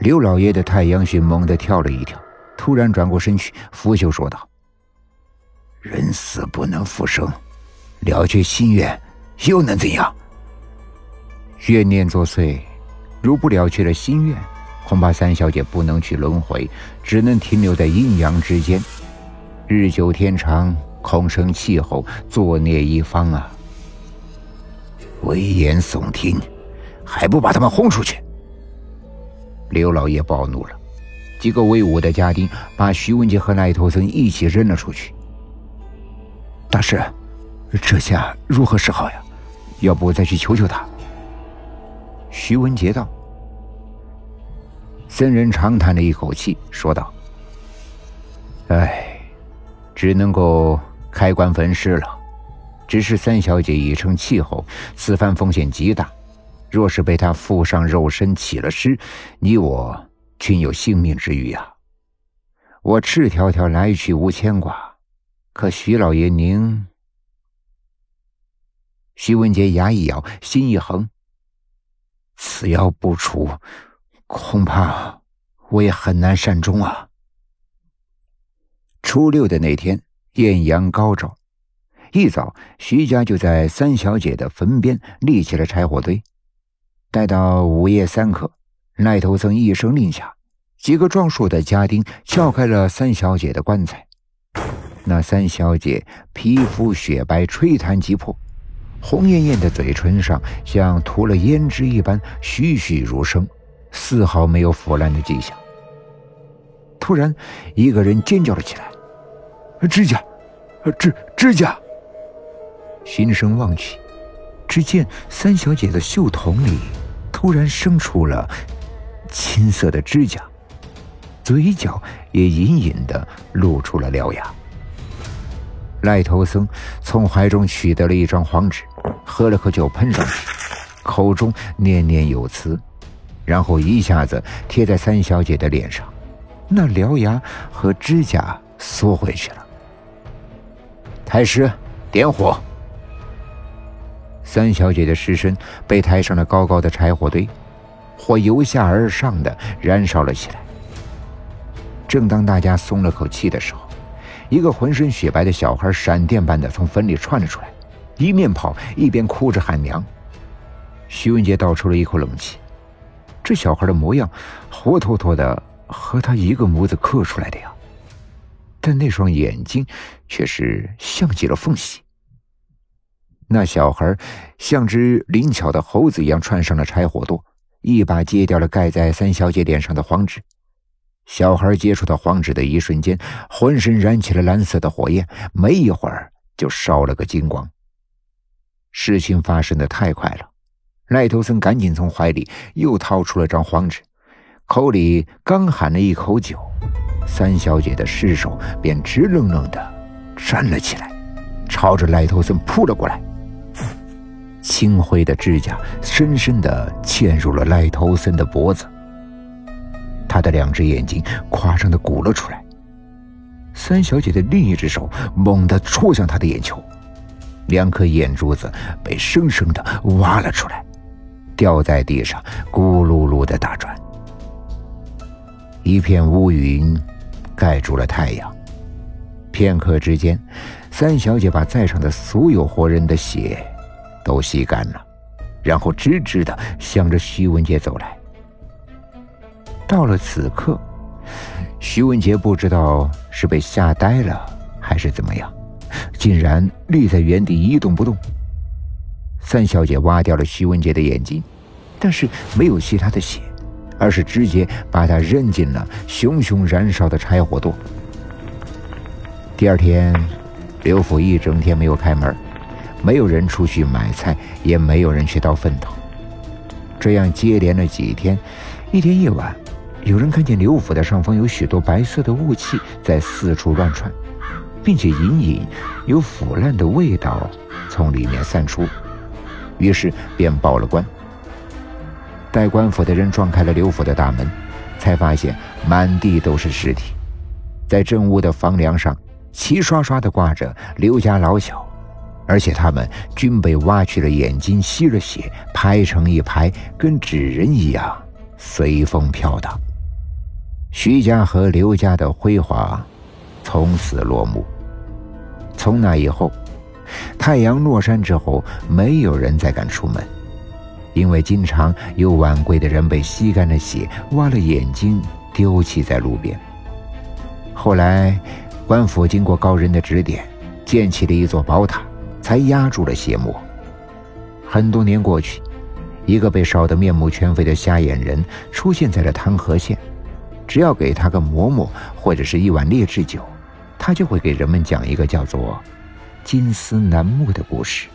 刘老爷的太阳穴猛地跳了一跳，突然转过身去，拂袖说道：“人死不能复生，了却心愿又能怎样？怨念作祟，如不了却了心愿，恐怕三小姐不能去轮回，只能停留在阴阳之间，日久天长，恐生气候，作孽一方啊！危言耸听，还不把他们轰出去！”刘老爷暴怒了，几个威武的家丁把徐文杰和赖头僧一起扔了出去。大师，这下如何是好呀？要不再去求求他？徐文杰道。僧人长叹了一口气，说道：“哎，只能够开棺焚尸了。只是三小姐已成气候，此番风险极大。”若是被他附上肉身起了尸，你我均有性命之虞啊！我赤条条来去无牵挂，可徐老爷您……徐文杰牙一咬，心一横，此妖不除，恐怕我也很难善终啊！初六的那天，艳阳高照，一早，徐家就在三小姐的坟边立起了柴火堆。待到午夜三刻，赖头僧一声令下，几个壮硕的家丁撬开了三小姐的棺材。那三小姐皮肤雪白，吹弹即破，红艳艳的嘴唇上像涂了胭脂一般栩栩如生，丝毫没有腐烂的迹象。突然，一个人尖叫了起来：“指甲，指指甲！”循声望去，只见三小姐的袖筒里。突然生出了青色的指甲，嘴角也隐隐的露出了獠牙。赖头僧从怀中取得了一张黄纸，喝了口酒喷上去，口中念念有词，然后一下子贴在三小姐的脸上，那獠牙和指甲缩回去了。太师，点火。三小姐的尸身被抬上了高高的柴火堆，火由下而上的燃烧了起来。正当大家松了口气的时候，一个浑身雪白的小孩闪电般的从坟里窜了出来，一面跑一边哭着喊娘。徐文杰倒出了一口冷气，这小孩的模样，活脱脱的和他一个模子刻出来的呀，但那双眼睛却是像极了凤喜。那小孩像只灵巧的猴子一样窜上了柴火垛，一把揭掉了盖在三小姐脸上的黄纸。小孩接触到黄纸的一瞬间，浑身燃起了蓝色的火焰，没一会儿就烧了个精光。事情发生的太快了，赖头僧赶紧从怀里又掏出了张黄纸，口里刚喊了一口酒，三小姐的尸首便直愣愣的站了起来，朝着赖头僧扑了过来。青灰的指甲深深地嵌入了赖头森的脖子，他的两只眼睛夸张地鼓了出来。三小姐的另一只手猛地戳向他的眼球，两颗眼珠子被生生地挖了出来，掉在地上咕噜噜地打转。一片乌云盖住了太阳，片刻之间，三小姐把在场的所有活人的血。都吸干了，然后直直的向着徐文杰走来。到了此刻，徐文杰不知道是被吓呆了还是怎么样，竟然立在原地一动不动。三小姐挖掉了徐文杰的眼睛，但是没有吸他的血，而是直接把他扔进了熊熊燃烧的柴火垛。第二天，刘府一整天没有开门。没有人出去买菜，也没有人去倒粪头。这样接连了几天，一天夜晚，有人看见刘府的上方有许多白色的雾气在四处乱窜，并且隐隐有腐烂的味道从里面散出，于是便报了官。待官府的人撞开了刘府的大门，才发现满地都是尸体，在正屋的房梁上齐刷刷地挂着刘家老小。而且他们均被挖去了眼睛，吸了血，排成一排，跟纸人一样，随风飘荡。徐家和刘家的辉煌从此落幕。从那以后，太阳落山之后，没有人再敢出门，因为经常有晚归的人被吸干了血，挖了眼睛丢弃在路边。后来，官府经过高人的指点，建起了一座宝塔，才压住了邪魔。很多年过去，一个被烧得面目全非的瞎眼人出现在了唐河县。只要给他个馍馍或者是一碗劣质酒，他就会给人们讲一个叫做“金丝楠木”的故事。